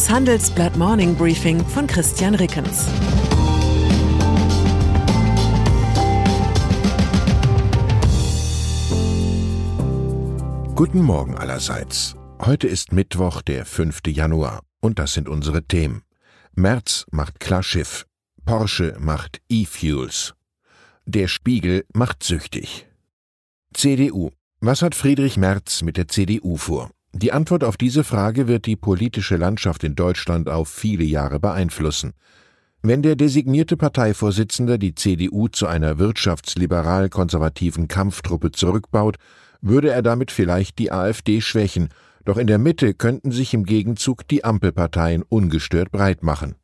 Das Handelsblatt Morning Briefing von Christian Rickens. Guten Morgen allerseits. Heute ist Mittwoch, der 5. Januar, und das sind unsere Themen. Merz macht Klarschiff. Porsche macht E-Fuels. Der Spiegel macht süchtig. CDU. Was hat Friedrich Merz mit der CDU vor? Die Antwort auf diese Frage wird die politische Landschaft in Deutschland auf viele Jahre beeinflussen. Wenn der designierte Parteivorsitzende die CDU zu einer wirtschaftsliberal-konservativen Kampftruppe zurückbaut, würde er damit vielleicht die AfD schwächen, doch in der Mitte könnten sich im Gegenzug die Ampelparteien ungestört breit machen.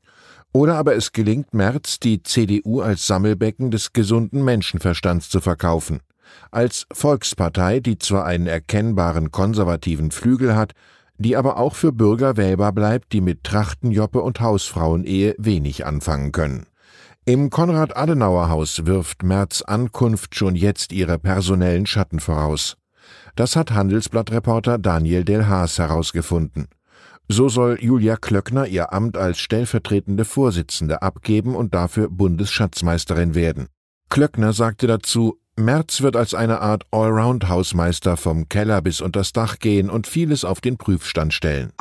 Oder aber es gelingt Merz, die CDU als Sammelbecken des gesunden Menschenverstands zu verkaufen als Volkspartei, die zwar einen erkennbaren konservativen Flügel hat, die aber auch für Bürger wählbar bleibt, die mit Trachtenjoppe und Hausfrauenehe wenig anfangen können. Im Konrad-Adenauer-Haus wirft Merz Ankunft schon jetzt ihre personellen Schatten voraus. Das hat Handelsblattreporter Daniel Del Haas herausgefunden. So soll Julia Klöckner ihr Amt als stellvertretende Vorsitzende abgeben und dafür Bundesschatzmeisterin werden. Klöckner sagte dazu, Merz wird als eine Art Allround-Hausmeister vom Keller bis unters Dach gehen und vieles auf den Prüfstand stellen.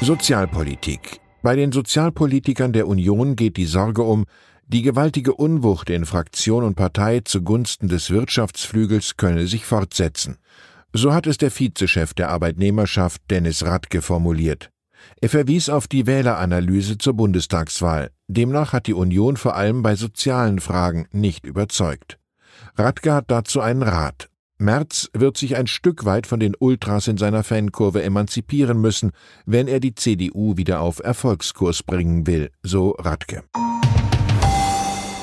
Sozialpolitik. Bei den Sozialpolitikern der Union geht die Sorge um, die gewaltige Unwucht in Fraktion und Partei zugunsten des Wirtschaftsflügels könne sich fortsetzen. So hat es der Vizechef der Arbeitnehmerschaft Dennis Radke formuliert. Er verwies auf die Wähleranalyse zur Bundestagswahl. Demnach hat die Union vor allem bei sozialen Fragen nicht überzeugt. Radke hat dazu einen Rat. Merz wird sich ein Stück weit von den Ultras in seiner Fankurve emanzipieren müssen, wenn er die CDU wieder auf Erfolgskurs bringen will, so Radke.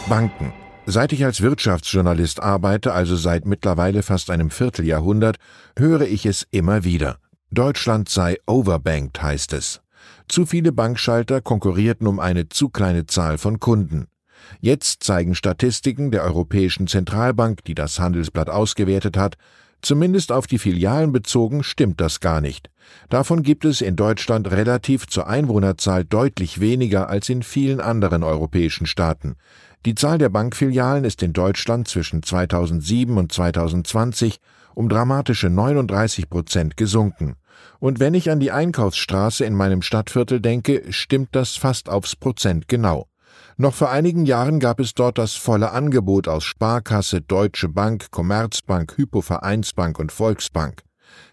Banken. Seit ich als Wirtschaftsjournalist arbeite, also seit mittlerweile fast einem Vierteljahrhundert, höre ich es immer wieder. Deutschland sei overbanked, heißt es. Zu viele Bankschalter konkurrierten um eine zu kleine Zahl von Kunden. Jetzt zeigen Statistiken der Europäischen Zentralbank, die das Handelsblatt ausgewertet hat, zumindest auf die Filialen bezogen stimmt das gar nicht. Davon gibt es in Deutschland relativ zur Einwohnerzahl deutlich weniger als in vielen anderen europäischen Staaten. Die Zahl der Bankfilialen ist in Deutschland zwischen 2007 und 2020 um dramatische 39 Prozent gesunken. Und wenn ich an die Einkaufsstraße in meinem Stadtviertel denke, stimmt das fast aufs Prozent genau. Noch vor einigen Jahren gab es dort das volle Angebot aus Sparkasse, Deutsche Bank, Commerzbank, Hypovereinsbank und Volksbank.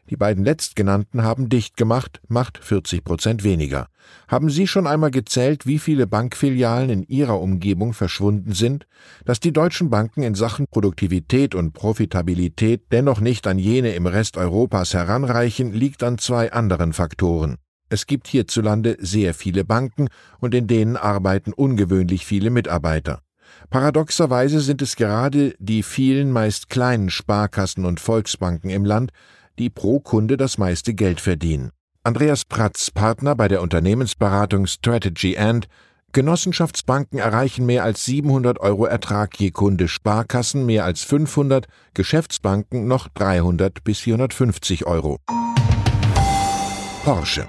Die beiden letztgenannten haben dicht gemacht, macht 40 Prozent weniger. Haben Sie schon einmal gezählt, wie viele Bankfilialen in Ihrer Umgebung verschwunden sind? Dass die deutschen Banken in Sachen Produktivität und Profitabilität dennoch nicht an jene im Rest Europas heranreichen, liegt an zwei anderen Faktoren. Es gibt hierzulande sehr viele Banken und in denen arbeiten ungewöhnlich viele Mitarbeiter. Paradoxerweise sind es gerade die vielen meist kleinen Sparkassen und Volksbanken im Land, die pro Kunde das meiste Geld verdienen. Andreas Pratz, Partner bei der Unternehmensberatung Strategy and Genossenschaftsbanken erreichen mehr als 700 Euro Ertrag je Kunde, Sparkassen mehr als 500, Geschäftsbanken noch 300 bis 450 Euro. Porsche.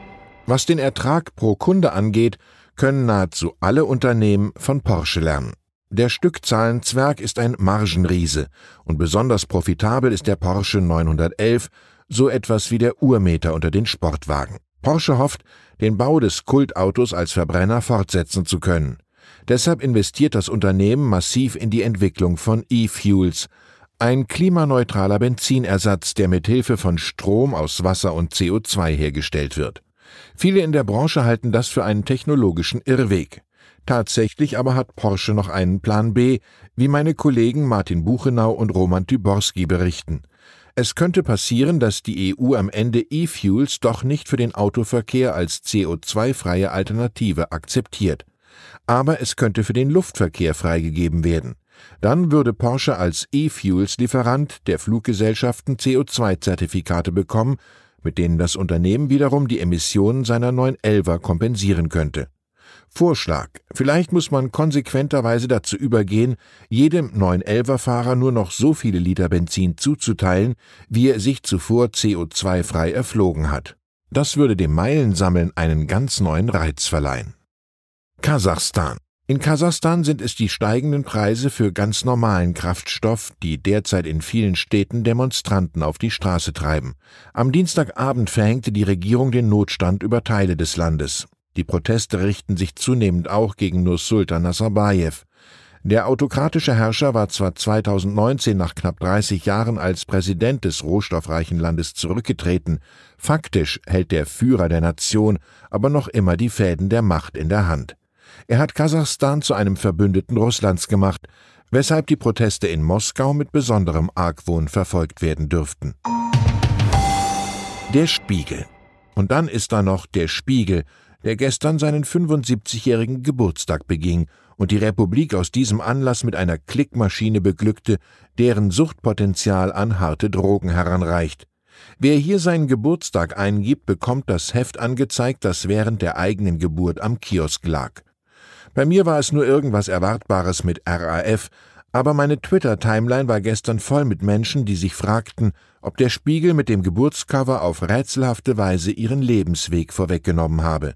Was den Ertrag pro Kunde angeht, können nahezu alle Unternehmen von Porsche lernen. Der Stückzahlenzwerg ist ein Margenriese und besonders profitabel ist der Porsche 911 so etwas wie der Urmeter unter den Sportwagen. Porsche hofft, den Bau des Kultautos als Verbrenner fortsetzen zu können. Deshalb investiert das Unternehmen massiv in die Entwicklung von E-Fuels, ein klimaneutraler Benzinersatz, der mit Hilfe von Strom aus Wasser und CO2 hergestellt wird. Viele in der Branche halten das für einen technologischen Irrweg. Tatsächlich aber hat Porsche noch einen Plan B, wie meine Kollegen Martin Buchenau und Roman Düborski berichten. Es könnte passieren, dass die EU am Ende E-Fuels doch nicht für den Autoverkehr als CO2-freie Alternative akzeptiert. Aber es könnte für den Luftverkehr freigegeben werden. Dann würde Porsche als E-Fuels-Lieferant der Fluggesellschaften CO2-Zertifikate bekommen, mit denen das Unternehmen wiederum die Emissionen seiner 911er kompensieren könnte. Vorschlag. Vielleicht muss man konsequenterweise dazu übergehen, jedem 911er-Fahrer nur noch so viele Liter Benzin zuzuteilen, wie er sich zuvor CO2-frei erflogen hat. Das würde dem Meilensammeln einen ganz neuen Reiz verleihen. Kasachstan. In Kasachstan sind es die steigenden Preise für ganz normalen Kraftstoff, die derzeit in vielen Städten Demonstranten auf die Straße treiben. Am Dienstagabend verhängte die Regierung den Notstand über Teile des Landes. Die Proteste richten sich zunehmend auch gegen Nursultan Nazarbayev. Der autokratische Herrscher war zwar 2019 nach knapp 30 Jahren als Präsident des rohstoffreichen Landes zurückgetreten, faktisch hält der Führer der Nation aber noch immer die Fäden der Macht in der Hand. Er hat Kasachstan zu einem Verbündeten Russlands gemacht, weshalb die Proteste in Moskau mit besonderem Argwohn verfolgt werden dürften. Der Spiegel. Und dann ist da noch der Spiegel, der gestern seinen 75-jährigen Geburtstag beging und die Republik aus diesem Anlass mit einer Klickmaschine beglückte, deren Suchtpotenzial an harte Drogen heranreicht. Wer hier seinen Geburtstag eingibt, bekommt das Heft angezeigt, das während der eigenen Geburt am Kiosk lag. Bei mir war es nur irgendwas Erwartbares mit RAF, aber meine Twitter-Timeline war gestern voll mit Menschen, die sich fragten, ob der Spiegel mit dem Geburtscover auf rätselhafte Weise ihren Lebensweg vorweggenommen habe.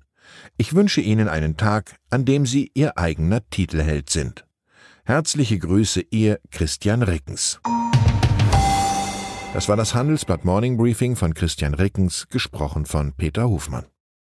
Ich wünsche Ihnen einen Tag, an dem Sie Ihr eigener Titelheld sind. Herzliche Grüße, Ihr Christian Rickens. Das war das Handelsblatt Morning Briefing von Christian Rickens, gesprochen von Peter Hofmann.